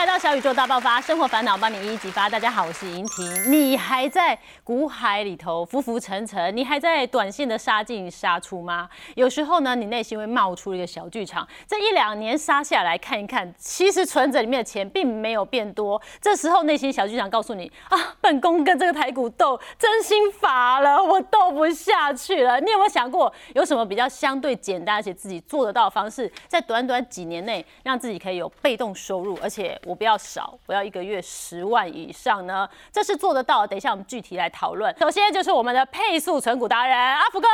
来到小宇宙大爆发，生活烦恼帮你一一激发。大家好，我是莹婷。你还在股海里头浮浮沉沉，你还在短线的杀进杀出吗？有时候呢，你内心会冒出一个小剧场。这一两年杀下来看一看，其实存折里面的钱并没有变多。这时候内心小剧场告诉你啊，本宫跟这个台股斗真心乏了，我斗不下去了。你有没有想过，有什么比较相对简单而且自己做得到的方式，在短短几年内让自己可以有被动收入，而且我不要少，我要一个月十万以上呢？这是做得到的。等一下我们具体来讨论。首先就是我们的配速存股达人阿福哥。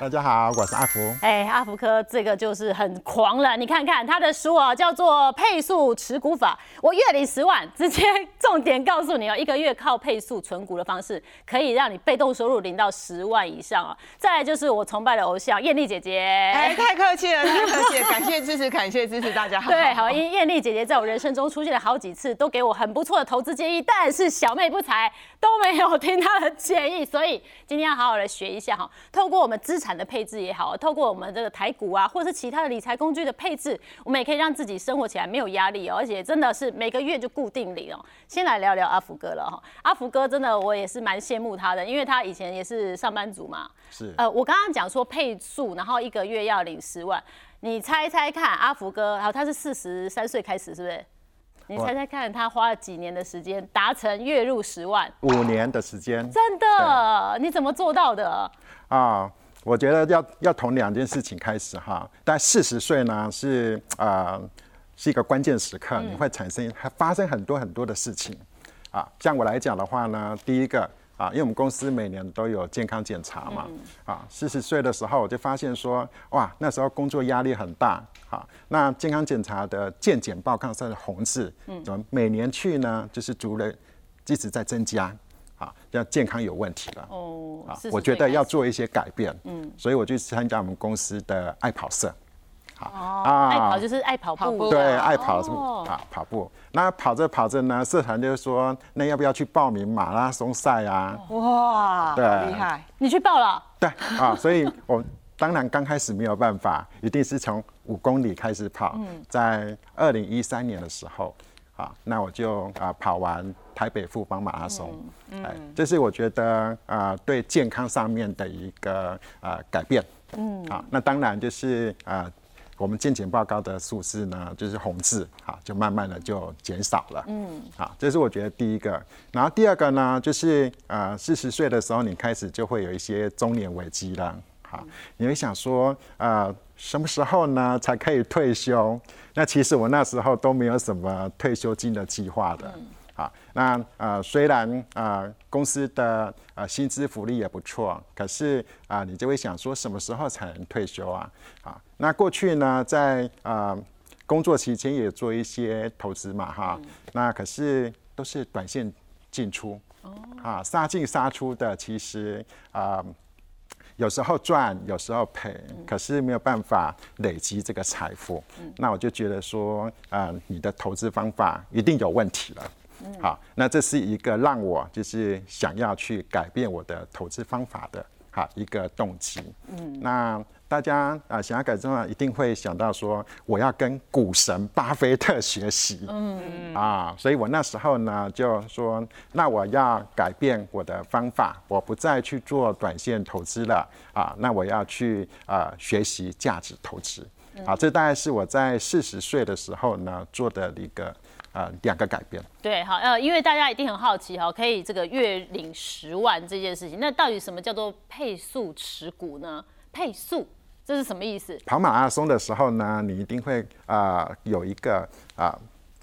大家好，我是阿福。哎，阿福哥这个就是很狂了。你看看他的书啊，叫做《配速持股法》，我月领十万，直接 重点告诉你哦，一个月靠配速存股的方式，可以让你被动收入领到十万以上啊。再来就是我崇拜的偶像艳丽姐姐。哎，太客气了，太客气了，感谢支持，感谢支持，大家好。对，好，因艳丽姐姐在我人生中出现了好几次，都给我很不错的投资建议，但是小妹不才，都没有听她的建议，所以今天要好好的学一下哈。透过我们资产的配置也好，透过我们这个台股啊，或者是其他的理财工具的配置，我们也可以让自己生活起来没有压力哦，而且真的是每个月就固定领哦。先来聊聊阿福哥了哈，阿福哥真的我也是蛮羡慕他的，因为他以前也是上班族嘛。是。呃，我刚刚讲说配速，然后一个月要领十万，你猜猜看，阿福哥，然后他是四十三岁开始，是不是？你猜猜看，他花了几年的时间达成月入十万？五年的时间。真的？你怎么做到的？啊，我觉得要要从两件事情开始哈。但四十岁呢是啊是一个关键时刻，你会产生还发生很多很多的事情啊。像我来讲的话呢，第一个啊，因为我们公司每年都有健康检查嘛，啊，四十岁的时候我就发现说，哇，那时候工作压力很大。好，那健康检查的健检报告上的红字，嗯，怎么每年去呢？就是族人一直在增加，啊，要健康有问题了。哦，啊，我觉得要做一些改变，嗯，所以我去参加我们公司的爱跑社，好，啊，爱跑就是爱跑步，对，爱跑什么啊？跑步。那跑着跑着呢，社团就说，那要不要去报名马拉松赛啊？哇，对，厉害，你去报了？对，啊，所以我。当然，刚开始没有办法，一定是从五公里开始跑。在二零一三年的时候，啊，那我就啊跑完台北富邦马拉松。哎，这是我觉得啊对健康上面的一个啊改变。嗯，好，那当然就是啊我们健检报告的数字呢，就是红字，啊，就慢慢的就减少了。嗯，好，这是我觉得第一个。然后第二个呢，就是啊四十岁的时候，你开始就会有一些中年危机了。好，你会想说，呃，什么时候呢才可以退休？那其实我那时候都没有什么退休金的计划的。好，那呃，虽然啊公司的呃薪资福利也不错，可是啊你就会想说，什么时候才能退休啊？啊，那过去呢，在呃工作期间也做一些投资嘛，哈，那可是都是短线进出，哦啊杀进杀出的，其实啊。有时候赚，有时候赔，可是没有办法累积这个财富。那我就觉得说，啊，你的投资方法一定有问题了。好，那这是一个让我就是想要去改变我的投资方法的，哈一个动机。嗯，那。大家啊，想要改正的一定会想到说，我要跟股神巴菲特学习。嗯啊，所以我那时候呢就说，那我要改变我的方法，我不再去做短线投资了啊，那我要去啊学习价值投资。啊，这大概是我在四十岁的时候呢做的一个啊两个改变。对，好呃，因为大家一定很好奇哈，可以这个月领十万这件事情，那到底什么叫做配速持股呢？配速。这是什么意思？跑马拉松的时候呢，你一定会啊有一个啊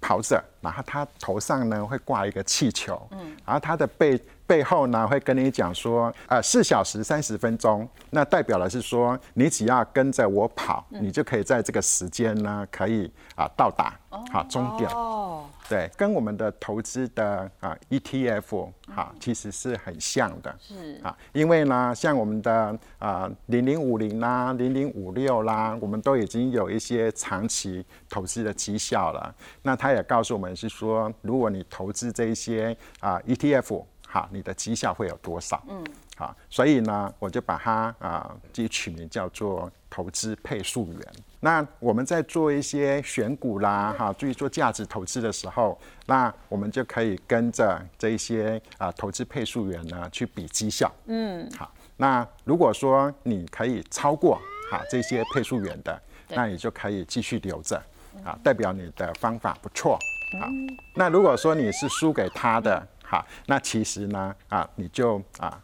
跑者，然后他头上呢会挂一个气球，嗯，然后他的背背后呢会跟你讲说，呃，四小时三十分钟，那代表的是说，你只要跟着我跑，你就可以在这个时间呢可以啊到达好终点。哦对，跟我们的投资的啊 ETF 哈，其实是很像的。是啊，因为呢，像我们的啊零零五零啦、零零五六啦，我们都已经有一些长期投资的绩效了。那他也告诉我们是说，如果你投资这一些啊 ETF。好，你的绩效会有多少？嗯，好，所以呢，我就把它啊，自己取名叫做投资配速员。那我们在做一些选股啦，哈，注意做价值投资的时候，那我们就可以跟着这一些啊投资配速员呢去比绩效。嗯，好，那如果说你可以超过哈这些配速员的，那你就可以继续留着，啊，代表你的方法不错。好，那如果说你是输给他的，好，那其实呢，啊，你就啊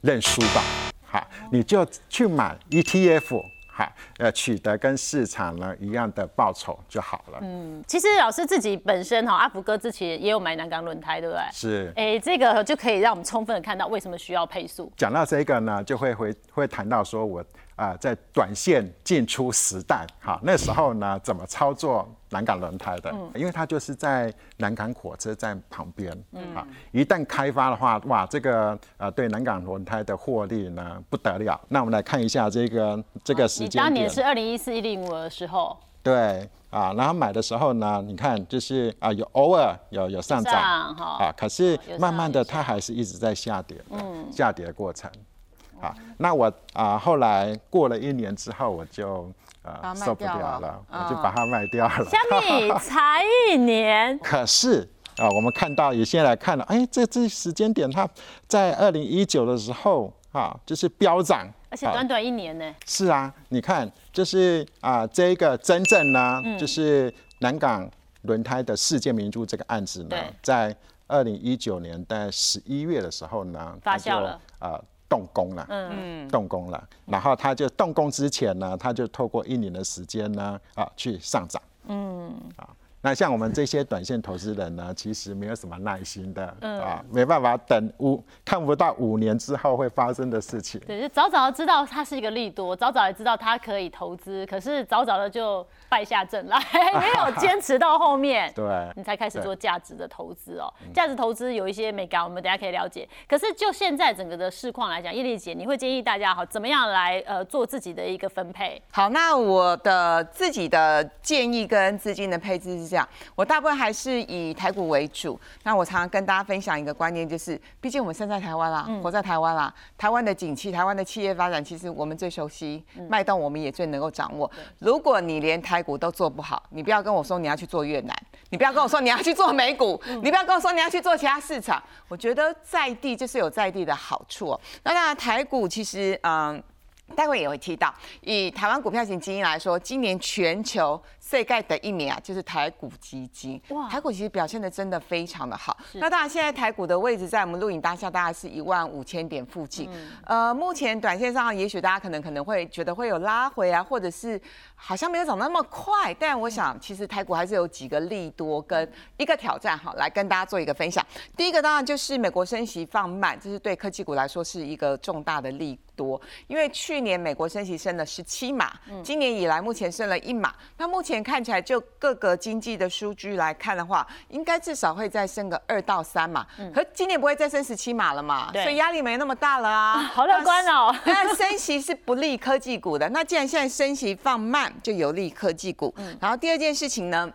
认输吧，好，你就去买 ETF。呃，取得跟市场呢一样的报酬就好了。嗯，其实老师自己本身哈，阿福哥之前也有买南港轮胎，对不对？是。哎，这个就可以让我们充分的看到为什么需要配速。讲到这个呢，就会会会谈到说我。啊，在短线进出时代，哈，那时候呢，怎么操作南港轮胎的？因为它就是在南港火车站旁边，啊，一旦开发的话，哇，这个呃，对南港轮胎的获利呢不得了。那我们来看一下这个这个时间当年是二零一四一零五的时候。对，啊，然后买的时候呢，你看就是啊，有偶尔有有上涨，啊，可是慢慢的它还是一直在下跌，嗯，下跌的过程。好，那我啊后来过了一年之后，我就呃受不了了，我就把它卖掉了。小米才一年？可是啊，我们看到也先来看了，哎，这这时间点，它在二零一九的时候啊，就是飙涨，而且短短一年呢。是啊，你看，就是啊，这个真正呢，就是南港轮胎的世界名著这个案子呢，在二零一九年在十一月的时候呢，发酵了啊。动工了，嗯，动工了，然后他就动工之前呢，他就透过一年的时间呢，啊，去上涨，嗯，啊。那像我们这些短线投资人呢，其实没有什么耐心的啊，没办法等五看不到五年之后会发生的事情。对，就早早的知道它是一个利多，早早的知道它可以投资，可是早早的就败下阵来，没有坚持到后面，对，你才开始做价值的投资哦。价值投资有一些美感，我们等下可以了解。可是就现在整个的市况来讲，叶丽姐，你会建议大家好怎么样来呃做自己的一个分配？好，那我的自己的建议跟资金的配置是。这样，我大部分还是以台股为主。那我常常跟大家分享一个观念，就是，毕竟我们生在台湾啦，活在台湾啦，台湾的景气，台湾的企业发展，其实我们最熟悉，脉动我们也最能够掌握。如果你连台股都做不好，你不要跟我说你要去做越南，你不要跟我说你要去做美股，你不要跟我说你要去做其他市场。我觉得在地就是有在地的好处。那当然，台股其实，嗯。待会也会提到，以台湾股票型基金来说，今年全球最盖的一年啊，就是台股基金。哇，台股其实表现的真的非常的好。那当然，现在台股的位置在我们录影当下，大概是一万五千点附近。呃，目前短线上，也许大家可能可能会觉得会有拉回啊，或者是好像没有涨那么快。但我想，其实台股还是有几个利多跟一个挑战，哈，来跟大家做一个分享。第一个当然就是美国升息放慢，这是对科技股来说是一个重大的利。多，因为去年美国升息升了十七码，今年以来目前升了一码，那目前看起来就各个经济的数据来看的话，应该至少会再升个二到三嘛。嗯，可今年不会再升十七码了嘛，所以压力没那么大了啊，好乐观哦。那升息是不利科技股的，那既然现在升息放慢，就有利科技股。嗯然后第二件事情呢？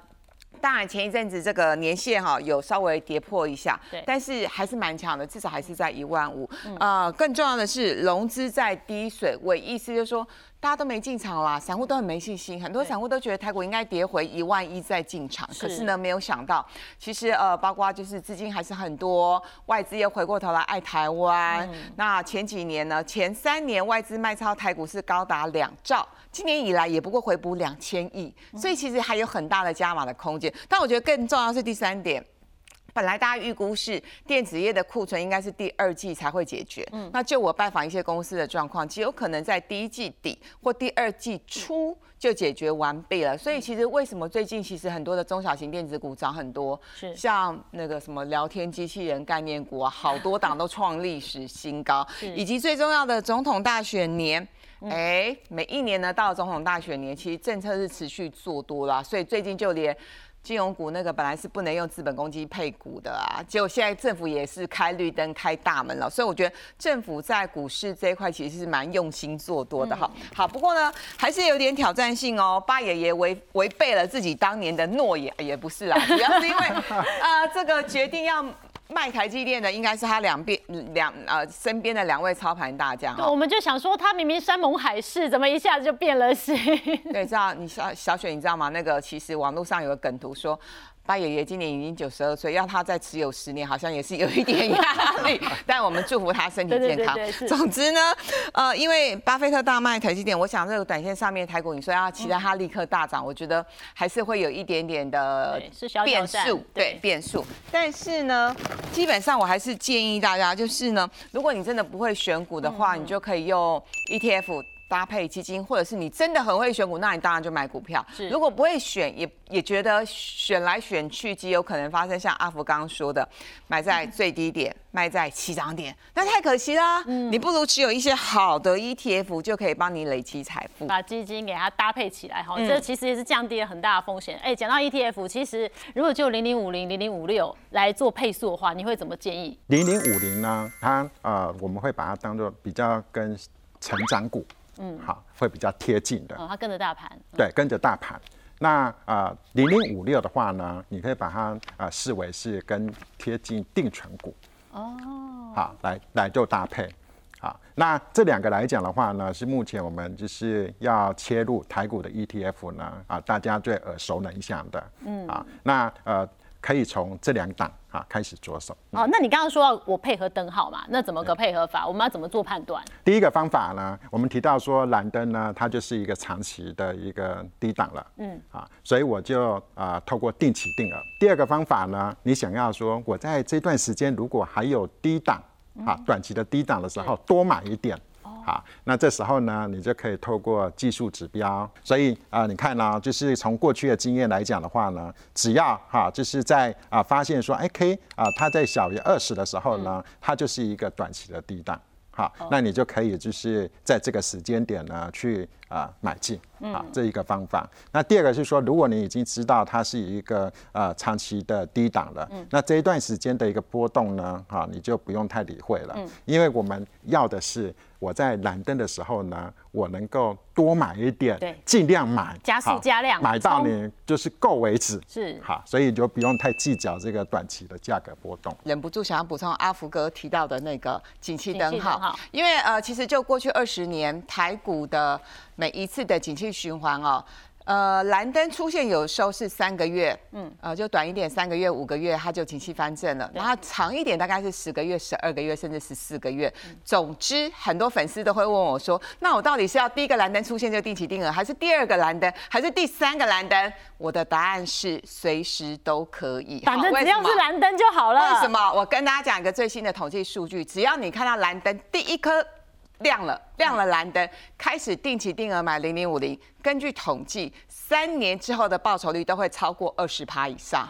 当然，前一阵子这个年限哈有稍微跌破一下，对，但是还是蛮强的，至少还是在一万五。啊，更重要的是融资在低水位，意思就是说大家都没进场啦，散户都很没信心，很多散户都觉得台股应该跌回一万一再进场，可是呢，没有想到，其实呃，包括就是资金还是很多，外资又回过头来爱台湾。那前几年呢，前三年外资卖超台股是高达两兆。今年以来也不过回补两千亿，所以其实还有很大的加码的空间。但我觉得更重要是第三点，本来大家预估是电子业的库存应该是第二季才会解决。嗯，那就我拜访一些公司的状况，极有可能在第一季底或第二季初就解决完毕了。所以其实为什么最近其实很多的中小型电子股涨很多，是像那个什么聊天机器人概念股啊，好多档都创历史新高，以及最重要的总统大选年。哎，每一年呢，到总统大选年，其实政策是持续做多啦，所以最近就连金融股那个本来是不能用资本公积配股的啊，结果现在政府也是开绿灯、开大门了，所以我觉得政府在股市这一块其实是蛮用心做多的哈。好，不过呢，还是有点挑战性哦。八爷爷违违背了自己当年的诺言，也不是啦，主要是因为 呃，这个决定要。卖台积电的应该是他两边两呃身边的两位操盘大将。对，我们就想说他明明山盟海誓，怎么一下子就变了心？对，知道你小小雪你知道吗？那个其实网络上有个梗图说。八爷爷今年已经九十二岁，要他再持有十年，好像也是有一点压力。但我们祝福他身体健康。总之呢，呃，因为巴菲特大卖台积电，我想这个短线上面台股，你说要期待它立刻大涨，我觉得还是会有一点点的变数，对变数。但是呢，基本上我还是建议大家，就是呢，如果你真的不会选股的话，你就可以用 ETF。搭配基金，或者是你真的很会选股，那你当然就买股票。如果不会选，也也觉得选来选去极有可能发生像阿福刚刚说的，买在最低点，卖在起涨点，那太可惜啦。嗯，你不如持有一些好的 ETF，就可以帮你累积财富。把基金给它搭配起来，哈，这其实也是降低了很大的风险。哎，讲到 ETF，其实如果就零零五零、零零五六来做配速的话，你会怎么建议？零零五零呢？它呃，我们会把它当做比较跟成长股。嗯，好，会比较贴近的。哦，它跟着大盘。对，跟着大盘。那啊，零零五六的话呢，你可以把它啊视为是跟贴近定存股。哦。好，来来做搭配。好，那这两个来讲的话呢，是目前我们就是要切入台股的 ETF 呢啊，大家最耳熟能详的。嗯。啊，那呃。可以从这两档啊开始着手。哦，那你刚刚说我配合灯号嘛？那怎么个配合法？我们要怎么做判断？第一个方法呢，我们提到说蓝灯呢，它就是一个长期的一个低档了。嗯，啊，所以我就啊透过定期定额。第二个方法呢，你想要说我在这段时间如果还有低档啊短期的低档的时候多买一点。好，那这时候呢，你就可以透过技术指标，所以啊，你看呢，就是从过去的经验来讲的话呢，只要哈，就是在啊发现说，哎，K 啊，它在小于二十的时候呢，它就是一个短期的低档。好，那你就可以就是在这个时间点呢去啊买进，好这一个方法。那第二个是说，如果你已经知道它是一个呃长期的低档了，那这一段时间的一个波动呢，哈，你就不用太理会了，因为我们要的是。我在蓝灯的时候呢，我能够多买一点，对，尽量买，加速加量，买到你就是够为止，是好，所以就不用太计较这个短期的价格波动。忍不住想要补充阿福哥提到的那个景气灯号，因为呃，其实就过去二十年台股的每一次的景气循环哦。呃，蓝灯出现有时候是三个月，嗯，呃，就短一点，三个月、五个月，它就景气翻正了。然后长一点，大概是十个月、十二个月，甚至十四个月。总之，很多粉丝都会问我说：“那我到底是要第一个蓝灯出现就定期定额，还是第二个蓝灯，还是第三个蓝灯？”我的答案是随时都可以，反正只要是蓝灯就好了。为什么？我跟大家讲一个最新的统计数据，只要你看到蓝灯第一颗。亮了，亮了蓝灯，开始定期定额买零零五零。根据统计，三年之后的报酬率都会超过二十趴以上。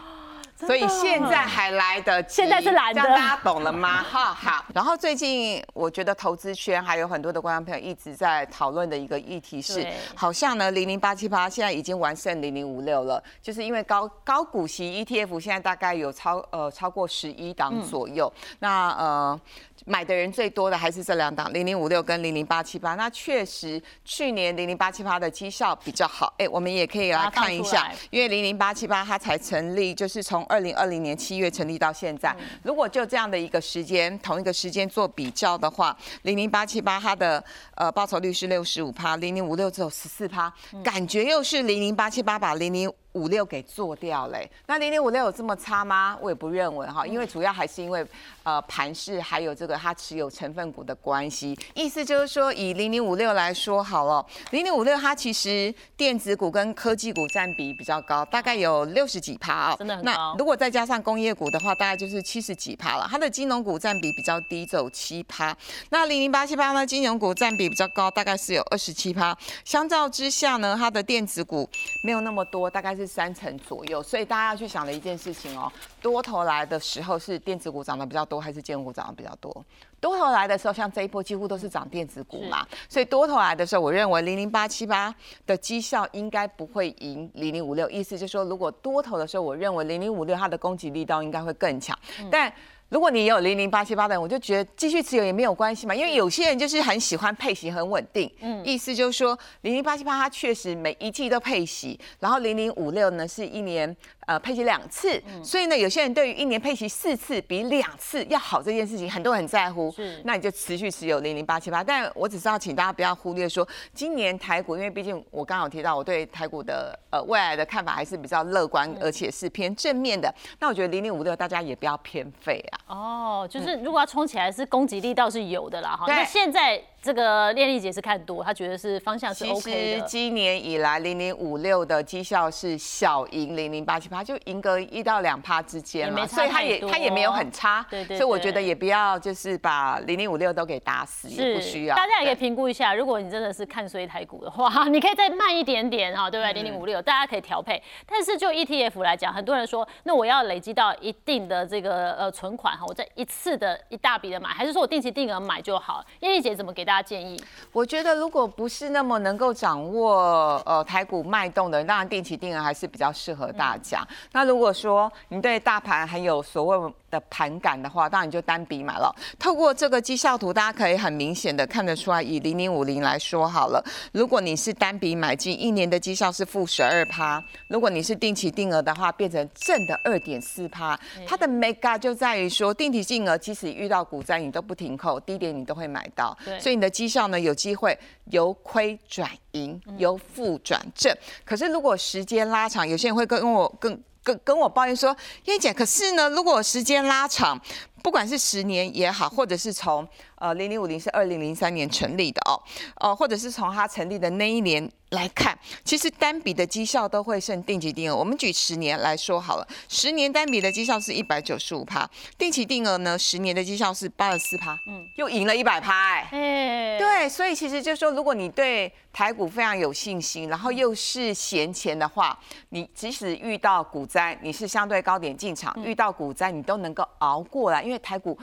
所以现在还来得及，现在是蓝的，大家懂了吗？哈，好。然后最近我觉得投资圈还有很多的观众朋友一直在讨论的一个议题是，好像呢零零八七八现在已经完胜零零五六了，就是因为高高股息 ETF 现在大概有超呃超过十一档左右。那呃。买的人最多的还是这两档零零五六跟零零八七八，那确实去年零零八七八的绩效比较好。哎，我们也可以来看一下，因为零零八七八它才成立，就是从二零二零年七月成立到现在。如果就这样的一个时间，同一个时间做比较的话，零零八七八它的呃报酬率是六十五趴，零零五六只有十四趴，感觉又是零零八七八把零零。五六给做掉嘞，那零零五六有这么差吗？我也不认为哈，因为主要还是因为呃盘势还有这个它持有成分股的关系。意思就是说，以零零五六来说好了，零零五六它其实电子股跟科技股占比比较高，大概有六十几趴哦，真的很高。那如果再加上工业股的话，大概就是七十几趴了。它的金融股占比比较低，只有七趴。那零零八七八呢，金融股占比比较高，大概是有二十七趴。相较之下呢，它的电子股没有那么多，大概是。三成左右，所以大家要去想的一件事情哦，多头来的时候是电子股涨得比较多，还是建股涨得比较多？多头来的时候，像这一波几乎都是涨电子股嘛，所以多头来的时候，我认为零零八七八的绩效应该不会赢零零五六。意思就是说，如果多头的时候，我认为零零五六它的攻击力道应该会更强，但。如果你有零零八七八的人，我就觉得继续持有也没有关系嘛，因为有些人就是很喜欢配息很稳定，嗯，意思就是说零零八七八它确实每一季都配息，然后零零五六呢是一年呃配息两次，所以呢，有些人对于一年配息四次比两次要好这件事情，很多人很在乎。是，那你就持续持有零零八七八。但我只是要请大家不要忽略说，今年台股，因为毕竟我刚刚有提到，我对台股的呃未来的看法还是比较乐观，而且是偏正面的。那我觉得零零五六大家也不要偏废啊。哦，就是如果要冲起来，是攻击力倒是有的啦。哈，那现在。这个练丽姐是看多，她觉得是方向是 OK 的。其实今年以来，零零五六的绩效是小赢零零八七八，就赢个一到两趴之间嘛，所以她也她也没有很差。对对。所以我觉得也不要就是把零零五六都给打死，也不需要。大家也可以评估一下，如果你真的是看衰台股的话，你可以再慢一点点哈，对不对？零零五六大家可以调配。但是就 ETF 来讲，很多人说，那我要累积到一定的这个呃存款哈，我再一次的一大笔的买，还是说我定期定额买就好？艳丽姐怎么给大家建议？我觉得，如果不是那么能够掌握呃台股脉动的，当然定期定额还是比较适合大家。那如果说你对大盘还有所谓的盘感的话，当然你就单笔买了。透过这个绩效图，大家可以很明显的看得出来，以零零五零来说好了，如果你是单笔买进，一年的绩效是负十二趴；如果你是定期定额的话，变成正的二点四趴。它的 mega 就在于说，定期定额即使遇到股灾，你都不停扣，低点你都会买到，所以你的绩效呢有机会由亏转盈，由负转正。可是如果时间拉长，有些人会跟我跟跟跟我抱怨说，燕姐，可是呢，如果时间拉长，不管是十年也好，或者是从呃零零五零是二零零三年成立的哦，呃，或者是从它成立的那一年。来看，其实单笔的绩效都会胜定期定额。我们举十年来说好了，十年单笔的绩效是一百九十五趴，定期定额呢，十年的绩效是八十四趴，嗯，又赢了一百趴，哎，对，所以其实就是说，如果你对台股非常有信心，然后又是闲钱的话，你即使遇到股灾，你是相对高点进场，遇到股灾你都能够熬过来，因为台股。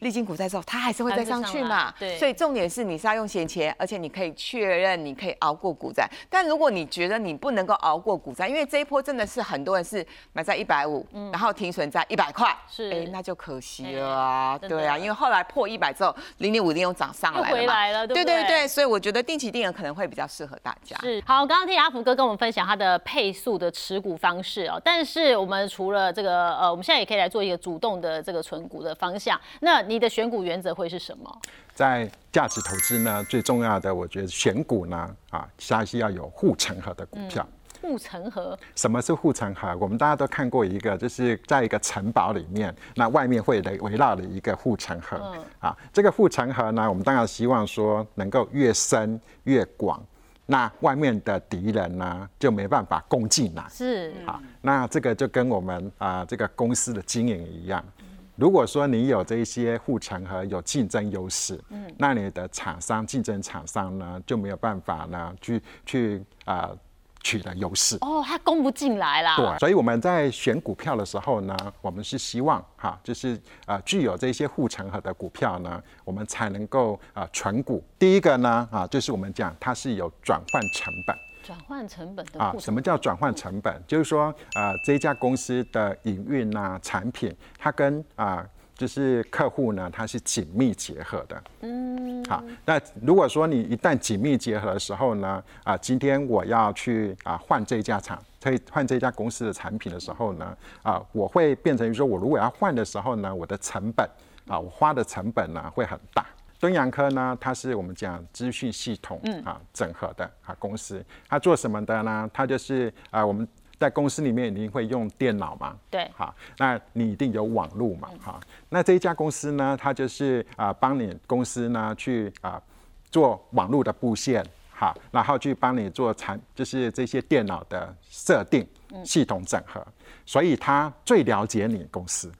历经股灾之后，它还是会再上去嘛？对。所以重点是你是要用闲钱，而且你可以确认你可以熬过股灾。但如果你觉得你不能够熬过股灾，因为这一波真的是很多人是买在一百五，然后停损在一百块，是，哎，那就可惜了啊。对啊，因为后来破一百之后，零点五零又涨上来了回来了，对对对。所以我觉得定期定额可能会比较适合大家。是。好，刚刚听阿福哥跟我们分享他的配速的持股方式哦。但是我们除了这个，呃，我们现在也可以来做一个主动的这个存股的方向。那你的选股原则？会是什么？在价值投资呢，最重要的，我觉得选股呢，啊，它是要有护城河的股票。护城河？什么是护城河？我们大家都看过一个，就是在一个城堡里面，那外面会围围绕的一个护城河。嗯。啊，这个护城河呢，我们当然希望说能够越深越广，那外面的敌人呢就没办法攻进来。是。啊，那这个就跟我们啊这个公司的经营一样。如果说你有这些护城河，有竞争优势，嗯，那你的厂商竞争厂商呢就没有办法呢去去啊取得优势。哦，他攻不进来啦。对，所以我们在选股票的时候呢，我们是希望哈，就是啊具有这些护城河的股票呢，我们才能够啊存股。第一个呢啊，就是我们讲它是有转换成本。转换成本的啊？什么叫转换成本？就是说，呃，这家公司的营运啊，产品，它跟啊，就是客户呢，它是紧密结合的。嗯。好，那如果说你一旦紧密结合的时候呢，啊，今天我要去啊换这家厂，可以换这家公司的产品的时候呢，啊，我会变成说，我如果要换的时候呢，我的成本啊，我花的成本呢会很大。敦洋科呢，它是我们讲资讯系统啊整合的啊公司，它做什么的呢？它就是啊我们在公司里面一定会用电脑嘛，对，好，那你一定有网络嘛，哈，那这一家公司呢，它就是啊帮你公司呢去啊做网络的布线，好，然后去帮你做产，就是这些电脑的设定、系统整合，所以它最了解你公司。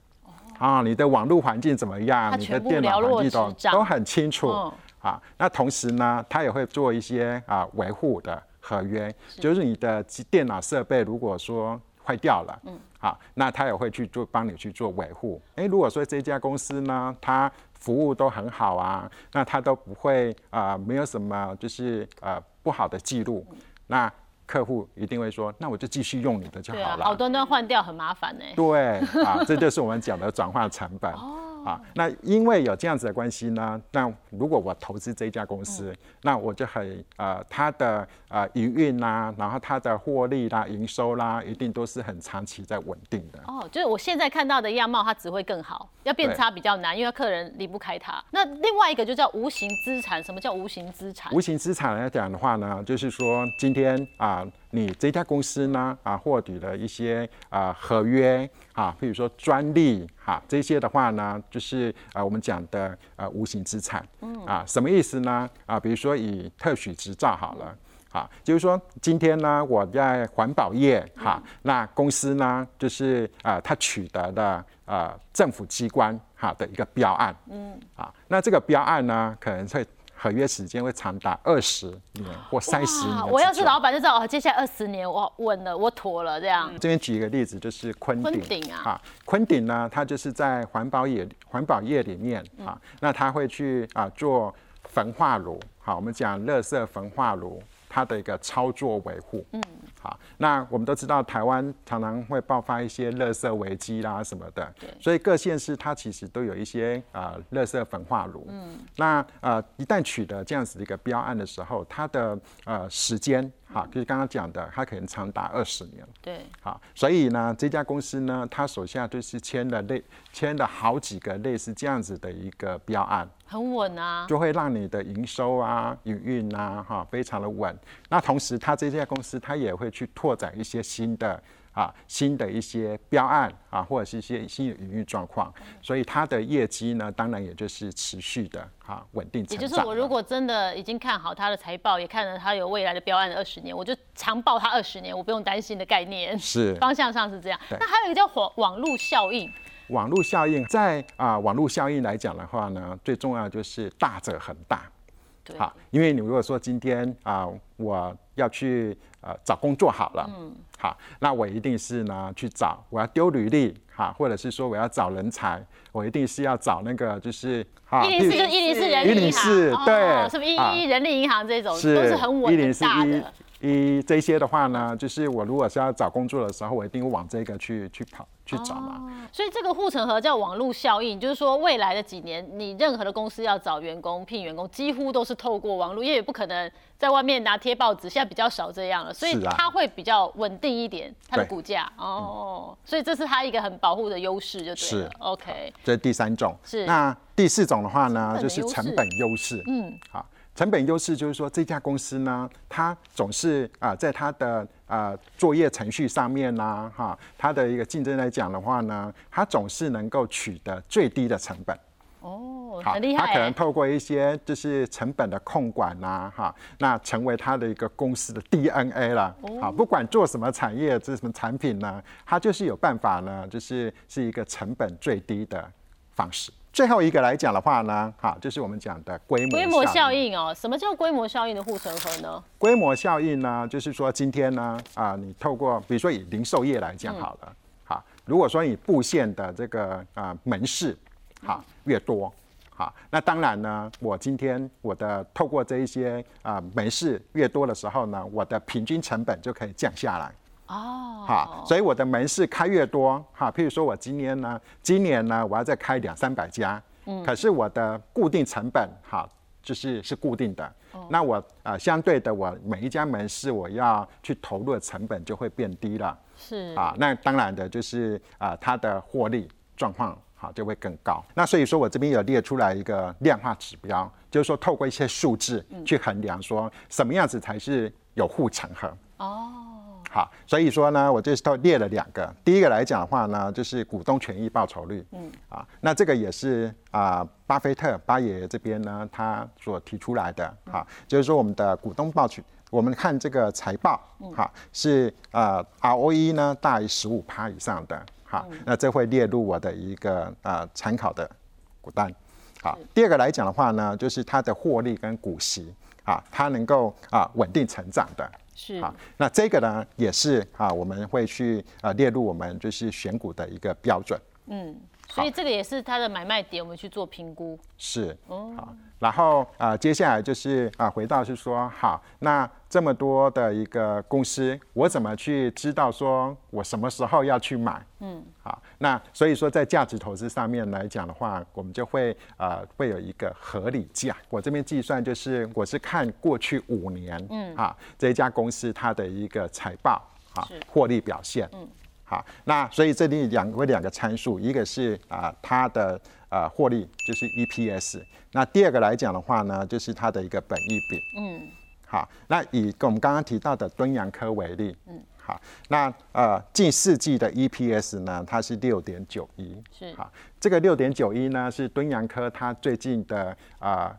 啊，你的网络环境怎么样？你的电脑环境都都很清楚啊。那同时呢，他也会做一些啊维护的合约，就是你的电脑设备如果说坏掉了，嗯，好，那他也会去做帮你去做维护。哎，如果说这家公司呢，它服务都很好啊，那他都不会啊，没有什么就是呃不好的记录，那。客户一定会说：“那我就继续用你的就好了。”好端端换掉很麻烦呢。对啊，这就是我们讲的转化成本。哦。啊，那因为有这样子的关系呢，那如果我投资这一家公司，那我就很呃，它的呃营运啦，然后它的获利啦、营收啦，一定都是很长期在稳定的。哦，就是我现在看到的样貌，它只会更好，要变差比较难，因为客人离不开它。那另外一个就叫无形资产，什么叫无形资产？无形资产来讲的话呢，就是说今天啊。你这家公司呢啊获取了一些啊合约啊，比如说专利哈这些的话呢，就是啊我们讲的啊无形资产，嗯。啊什么意思呢？啊比如说以特许执照好了，啊就是说今天呢我在环保业哈，那公司呢就是啊它取得的呃政府机关哈的一个标案，嗯。啊那这个标案呢可能会。合约时间会长达二十年或三十年。我要是老板就知道，哦，接下来二十年我稳了，我妥了这样。这边举一个例子，就是昆鼎啊，昆鼎呢，它就是在环保业环保业里面啊，那它会去啊做焚化炉，好，我们讲热色焚化炉。它的一个操作维护，嗯，好，那我们都知道台湾常常会爆发一些垃圾危机啦什么的，对，所以各县市它其实都有一些啊垃圾焚化炉，嗯，那呃一旦取得这样子的一个标案的时候，它的呃时间。好，就是刚刚讲的，它可能长达二十年。对，好，所以呢，这家公司呢，它手下就是签了类签了好几个类似这样子的一个标案，很稳啊，就会让你的营收啊、营运啊，哈，非常的稳。那同时，它这家公司它也会去拓展一些新的。啊，新的一些标案啊，或者是一些新的营运状况，所以它的业绩呢，当然也就是持续的啊，稳定也就是我如果真的已经看好它的财报，也看了它有未来的标案二十年，我就长报它二十年，我不用担心的概念。是方向上是这样。那还有一个叫网网络效应。网络效应在啊，网络效应来讲的话呢，最重要就是大者很大。好，因为你如果说今天啊，我要去呃找工作好了，嗯，好，那我一定是呢去找，我要丢履历，哈，或者是说我要找人才，我一定是要找那个就是哈，一零四就一零四人力银行，对，什么一一人力银行这种都是很稳大的。一这些的话呢，就是我如果是要找工作的时候，我一定会往这个去去跑去找嘛。所以这个护城河叫网络效应，就是说未来的几年，你任何的公司要找员工、聘员工，几乎都是透过网络，因为也不可能在外面拿贴报纸，现在比较少这样了，所以它会比较稳定一点，它的股价哦。所以这是它一个很保护的优势，就对了。OK，这是第三种。是那第四种的话呢，就是成本优势。嗯，好。成本优势就是说，这家公司呢，它总是啊，在它的啊作业程序上面呢，哈，它的一个竞争来讲的话呢，它总是能够取得最低的成本。哦，很厉害。它可能透过一些就是成本的控管呐，哈，那成为他的一个公司的 DNA 了。好，不管做什么产业，这什么产品呢，它就是有办法呢，就是是一个成本最低的方式。最后一个来讲的话呢，哈，就是我们讲的规模规模效应哦。什么叫规模效应的护城河呢？规模效应呢，就是说今天呢，啊，你透过比如说以零售业来讲好了，好，如果说你布线的这个啊门市，好越多，好，那当然呢，我今天我的透过这一些啊门市越多的时候呢，我的平均成本就可以降下来。哦，好，所以我的门市开越多，哈，譬如说我今年呢，今年呢，我要再开两三百家，嗯，可是我的固定成本，哈，就是是固定的，那我呃相对的，我每一家门市我要去投入的成本就会变低了，是。啊，那当然的就是啊，它的获利状况好就会更高。那所以说我这边有列出来一个量化指标，就是说透过一些数字去衡量，说什么样子才是有护城河。哦。好，所以说呢，我这都列了两个。第一个来讲的话呢，就是股东权益报酬率。嗯，啊，那这个也是啊，巴菲特巴爷爷这边呢，他所提出来的。哈，就是说我们的股东报酬，我们看这个财报，哈，是呃 ROE 呢大于十五趴以上的。好，那这会列入我的一个啊参考的股单。好，第二个来讲的话呢，就是它的获利跟股息，啊，它能够啊稳定成长的。是啊，那这个呢也是啊，我们会去啊列入我们就是选股的一个标准。嗯，所以这个也是它的买卖点，我们去做评估。是，好。然后啊，接下来就是啊，回到是说，好，那这么多的一个公司，我怎么去知道说我什么时候要去买？嗯，好，那所以说在价值投资上面来讲的话，我们就会啊，会有一个合理价。我这边计算就是，我是看过去五年，嗯，啊，这一家公司它的一个财报，啊，获利表现，嗯，好，那所以这里两个两个参数，一个是啊，它的。啊，获利就是 EPS。那第二个来讲的话呢，就是它的一个本益比。嗯，好，那以跟我们刚刚提到的敦洋科为例，嗯，好，那呃近四季的 EPS 呢，它是六点九一。是，好，这个六点九一呢是敦洋科它最近的啊，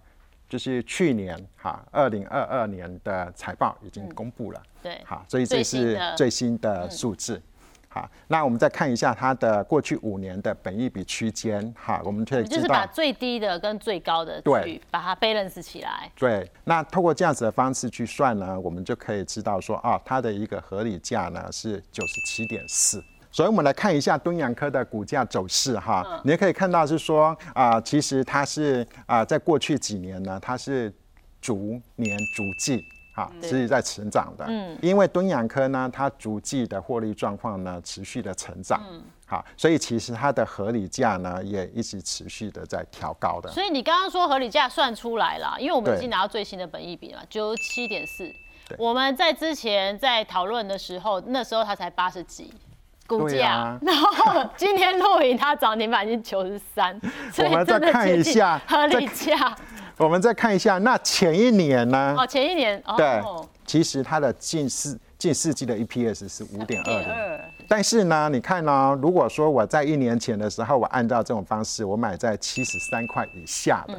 就是去年哈二零二二年的财报已经公布了。对，好，所以这是最新的数字。好，那我们再看一下它的过去五年的本益比区间。哈，我们可以就是把最低的跟最高的对，把它 balance 起来。对，那透过这样子的方式去算呢，我们就可以知道说，啊，它的一个合理价呢是九十七点四。所以，我们来看一下敦洋科的股价走势。哈，你也可以看到是说，啊，其实它是啊，在过去几年呢，它是逐年逐季。好，是在成长的。嗯，因为敦洋科呢，它逐季的获利状况呢，持续的成长。嗯，好，所以其实它的合理价呢，也一直持续的在调高的。所以你刚刚说合理价算出来了，因为我们已经拿到最新的本益比了，九十七点四。我们在之前在讨论的时候，那时候它才八十几股价，然后今天录影它涨停板已经九十三，我们再看一下合理价。我们再看一下，那前一年呢？哦，前一年，哦对，其实它的近四近四季的 EPS 是五点二的，但是呢，你看呢，如果说我在一年前的时候，我按照这种方式，我买在七十三块以下的。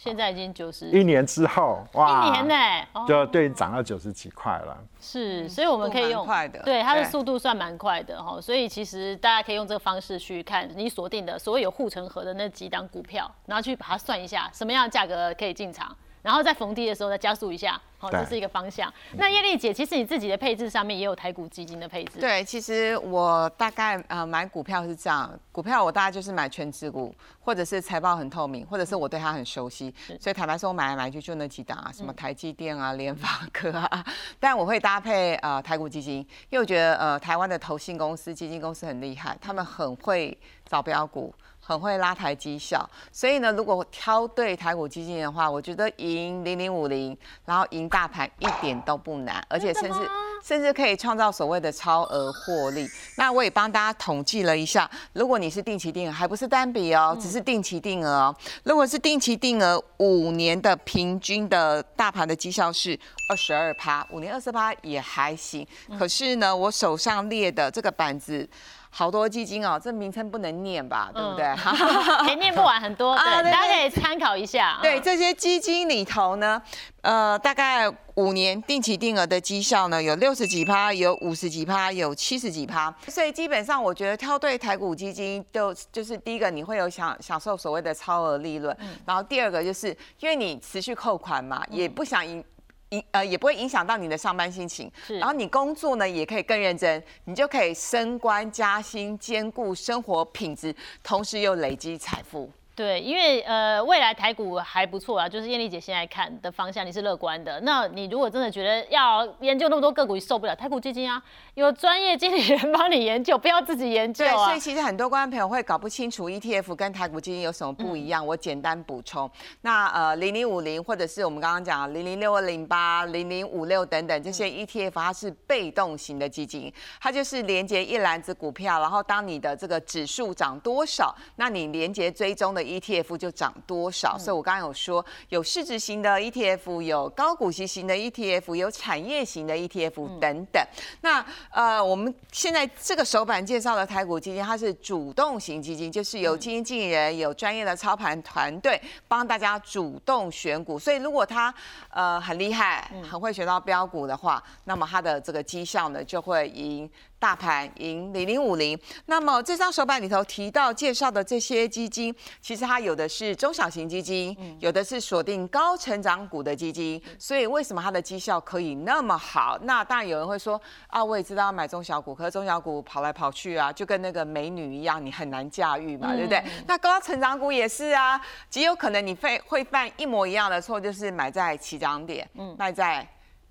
现在已经九十，一年之后，哇，一年呢，就对涨到九十几块了。是，所以我们可以用快的，对它的速度算蛮快的哈。所以其实大家可以用这个方式去看你锁定的所谓有护城河的那几档股票，然后去把它算一下什么样的价格可以进场，然后在逢低的时候再加速一下。好，这是一个方向。那叶丽姐，其实你自己的配置上面也有台股基金的配置。对，其实我大概呃买股票是这样，股票我大概就是买全指股，或者是财报很透明，或者是我对它很熟悉。所以坦白说，我买来买去就那几档啊，什么台积电啊、联发科啊。但我会搭配呃台股基金，因为我觉得呃台湾的投信公司、基金公司很厉害，他们很会找标股。很会拉抬绩效，所以呢，如果挑对台股基金的话，我觉得赢零零五零，然后赢大盘一点都不难，而且甚至甚至可以创造所谓的超额获利。那我也帮大家统计了一下，如果你是定期定额，还不是单笔哦，只是定期定额哦。如果是定期定额，五年的平均的大盘的绩效是二十二趴，五年二十趴也还行。可是呢，我手上列的这个板子。好多基金哦，这名称不能念吧，对不对？也念不完，很多，对，大家可以参考一下。对，这些基金里头呢，呃，大概五年定期定额的绩效呢，有六十几趴，有五十几趴，有七十几趴。所以基本上，我觉得挑对台股基金，就就是第一个你会有享享受所谓的超额利润，然后第二个就是因为你持续扣款嘛，也不想赢。影呃也不会影响到你的上班心情，然后你工作呢也可以更认真，你就可以升官加薪，兼顾生活品质，同时又累积财富。对，因为呃未来台股还不错啊，就是燕丽姐现在看的方向，你是乐观的。那你如果真的觉得要研究那么多个股，你受不了台股基金啊，有专业经理人帮你研究，不要自己研究啊。对，所以其实很多观众朋友会搞不清楚 ETF 跟台股基金有什么不一样。我简单补充，那呃零零五零或者是我们刚刚讲零零六二零八、零零五六等等这些 ETF，它是被动型的基金，它就是连接一篮子股票，然后当你的这个指数涨多少，那你连接追踪的。ETF 就涨多少，所以我刚刚有说有市值型的 ETF，有高股息型的 ETF，有产业型的 ETF 等等。那呃，我们现在这个首版介绍的台股基金，它是主动型基金，就是有基金经理人、有专业的操盘团队帮大家主动选股。所以如果他呃很厉害，很会选到标股的话，那么他的这个绩效呢就会赢大盘赢零零五零。那么这张手板里头提到介绍的这些基金，其实它有的是中小型基金，有的是锁定高成长股的基金。所以为什么它的绩效可以那么好？那当然有人会说啊，我也知道要买中小股，可是中小股跑来跑去啊，就跟那个美女一样，你很难驾驭嘛，对不对？那高成长股也是啊，极有可能你会会犯一模一样的错，就是买在起涨点，卖在。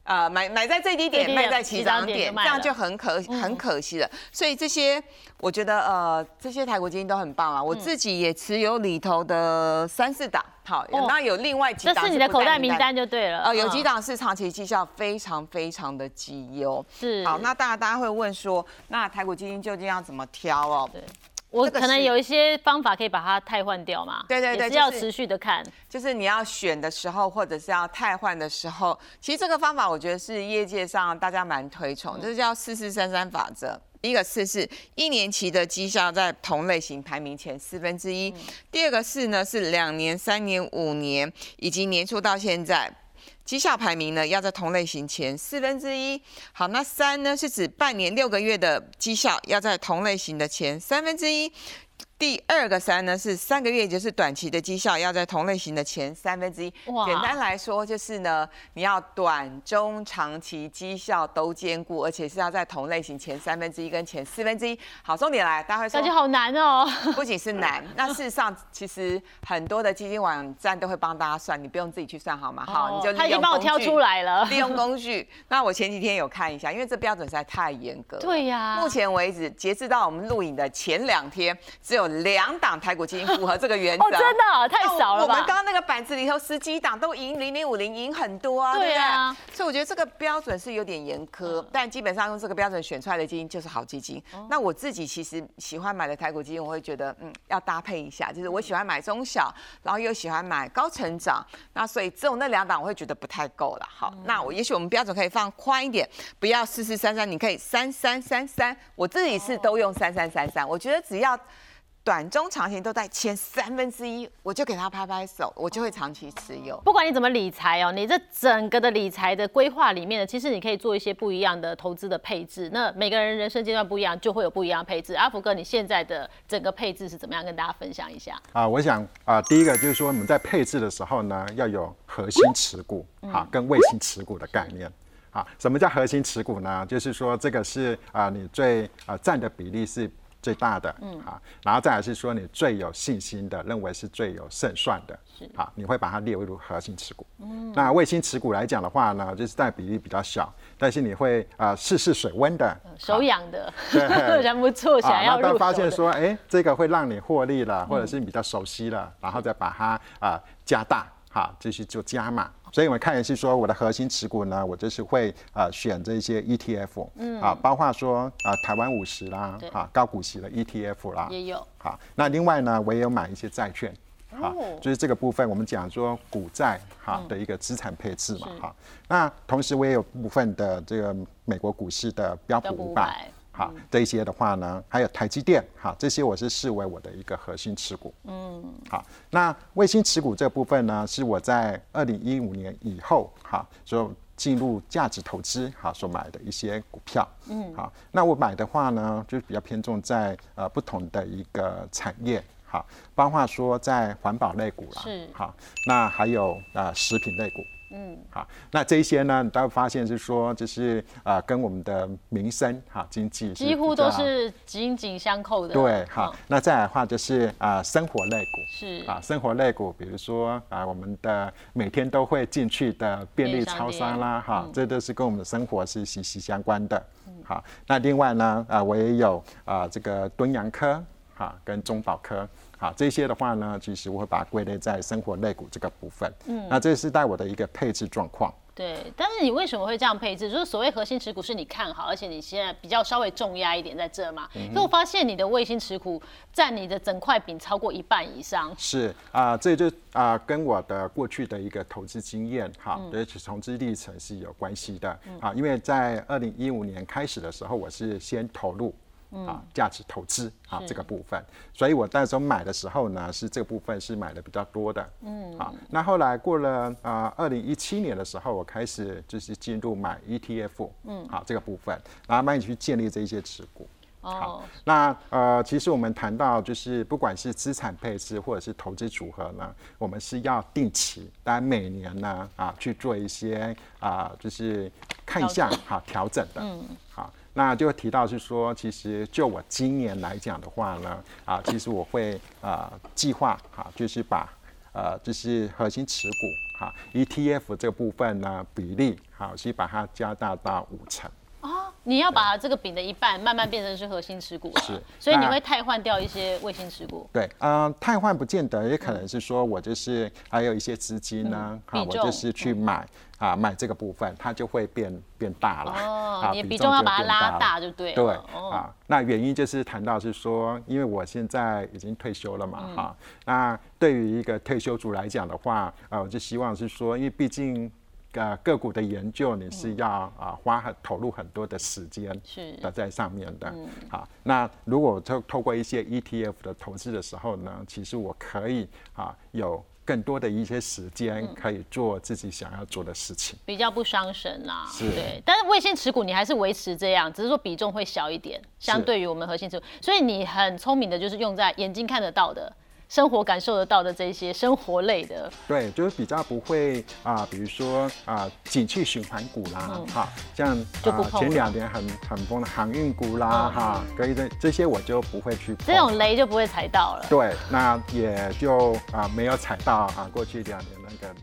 呃，买买在最低点，卖在起涨点，这样就很可很可惜了。所以这些，我觉得呃，这些台股基金都很棒啊。我自己也持有里头的三四档，好，那有另外几档。这是你的口袋名单就对了。呃，有几档是长期绩效非常非常的绩优。是。好，那大家大家会问说，那台股基金究竟要怎么挑哦？对。我可能有一些方法可以把它汰换掉嘛？对对对，是要持续的看。就是你要选的时候，或者是要汰换的时候，其实这个方法我觉得是业界上大家蛮推崇，就是叫四四三三法则。第一个四是一年期的绩效在同类型排名前四分之一，第二个四呢是两年、三年、五年以及年初到现在。绩效排名呢，要在同类型前四分之一。好，那三呢是指半年六个月的绩效要在同类型的前三分之一。第二个三呢是三个月，也就是短期的绩效要在同类型的前三分之一。简单来说就是呢，你要短、中、长期绩效都兼顾，而且是要在同类型前三分之一跟前四分之一。好，重点来，大家会说感觉好难哦。不仅是难，那事实上其实很多的基金网站都会帮大家算，你不用自己去算好吗？好，你就他已经帮我挑出来了，利用工具。那我前几天有看一下，因为这标准实在太严格。对呀。目前为止，截至到我们录影的前两天，只有。两档台股基金符合这个原则，哦，真的太少了吧？我们刚刚那个板子里头十几档都赢零零五零，赢很多啊，对啊。所以我觉得这个标准是有点严苛，但基本上用这个标准选出来的基金就是好基金。那我自己其实喜欢买的台股基金，我会觉得嗯要搭配一下，就是我喜欢买中小，然后又喜欢买高成长。那所以只有那两档我会觉得不太够了。好，那我也许我们标准可以放宽一点，不要四四三三，你可以三三三三。我自己是都用三三三三，我觉得只要。短中长期都在前三分之一，我就给他拍拍手，我就会长期持有。不管你怎么理财哦，你这整个的理财的规划里面呢，其实你可以做一些不一样的投资的配置。那每个人人生阶段不一样，就会有不一样的配置。阿福哥，你现在的整个配置是怎么样？跟大家分享一下。啊，我想啊，第一个就是说，我们在配置的时候呢，要有核心持股啊，跟卫星持股的概念。啊，什么叫核心持股呢？就是说，这个是啊，你最啊占的比例是。最大的，嗯，啊，然后再来是说你最有信心的，认为是最有胜算的，是，好，你会把它列入核心持股。嗯，那卫星持股来讲的话呢，就是占比例比较小，但是你会啊试试水温的，手痒的，对，忍不错想要入发现说，哎，这个会让你获利了，或者是比较熟悉了，然后再把它啊加大。哈，继续做加码，所以我们看也是说，我的核心持股呢，我就是会啊选这些 ETF，嗯，啊，包括说啊台湾五十啦，啊高股息的 ETF 啦，也有。好，那另外呢，我也有买一些债券，好，就是这个部分我们讲说股债哈的一个资产配置嘛，哈。那同时我也有部分的这个美国股市的标普五百。好，这一些的话呢，还有台积电，好，这些我是视为我的一个核心持股。嗯，好，那卫星持股这部分呢，是我在二零一五年以后，哈，就进入价值投资，哈，所买的一些股票。嗯，好，那我买的话呢，就比较偏重在呃不同的一个产业，好，包括说在环保类股啦，是，好，那还有啊食品类股。嗯，好，那这些呢，你都会发现是说，就是啊，跟我们的民生哈经济几乎都是紧紧相扣的。对，好，那再来的话就是啊，生活类股是啊，生活类股，比如说啊，我们的每天都会进去的便利超商啦，哈，这都是跟我们的生活是息息相关的。嗯好，那另外呢，啊，我也有啊，这个敦洋科哈，跟中保科。好，这些的话呢，其实我会把它归类在生活类股这个部分。嗯，那这是带我的一个配置状况。对，但是你为什么会这样配置？就是所谓核心持股是你看好，而且你现在比较稍微重压一点在这嘛。嗯。可我发现你的卫星持股占你的整块饼超过一半以上。是啊，这就啊跟我的过去的一个投资经验哈，而且投资历程是有关系的。啊，因为在二零一五年开始的时候，我是先投入。啊价值投资啊这个部分，所以我那时候买的时候呢，是这个部分是买的比较多的。嗯，啊，那后来过了啊，二零一七年的时候，我开始就是进入买 ETF，嗯，啊这个部分，然后慢慢去建立这一些持股。好，那呃，其实我们谈到就是不管是资产配置或者是投资组合呢，我们是要定期，当然每年呢啊去做一些啊就是看一下哈调整的。嗯，好，那就提到是说，其实就我今年来讲的话呢，啊，其实我会啊计划哈，就是把呃就是核心持股哈 ETF 这个部分呢比例好，是把它加大到五成。你要把这个饼的一半慢慢变成是核心持股，是，所以你会汰换掉一些卫星持股。对，嗯，汰换不见得，也可能是说我就是还有一些资金呢，哈，我就是去买啊买这个部分，它就会变变大了。哦，你比重要把它拉大就对。对，啊，那原因就是谈到是说，因为我现在已经退休了嘛，哈，那对于一个退休族来讲的话，啊，我就希望是说，因为毕竟。呃，个股的研究你是要啊花很投入很多的时间是。的在上面的，好，那如果透透过一些 ETF 的投资的时候呢，其实我可以啊有更多的一些时间可以做自己想要做的事情，比较不伤神啦，是，对，但是卫星持股你还是维持这样，只是说比重会小一点，相对于我们核心持股，所以你很聪明的就是用在眼睛看得到的。生活感受得到的这些生活类的，对，就是比较不会啊，比如说啊，景气循环股啦，哈，像前两年很很疯的航运股啦，哈，可以的这些我就不会去，这种雷就不会踩到了。对，那也就啊没有踩到啊过去两年那个。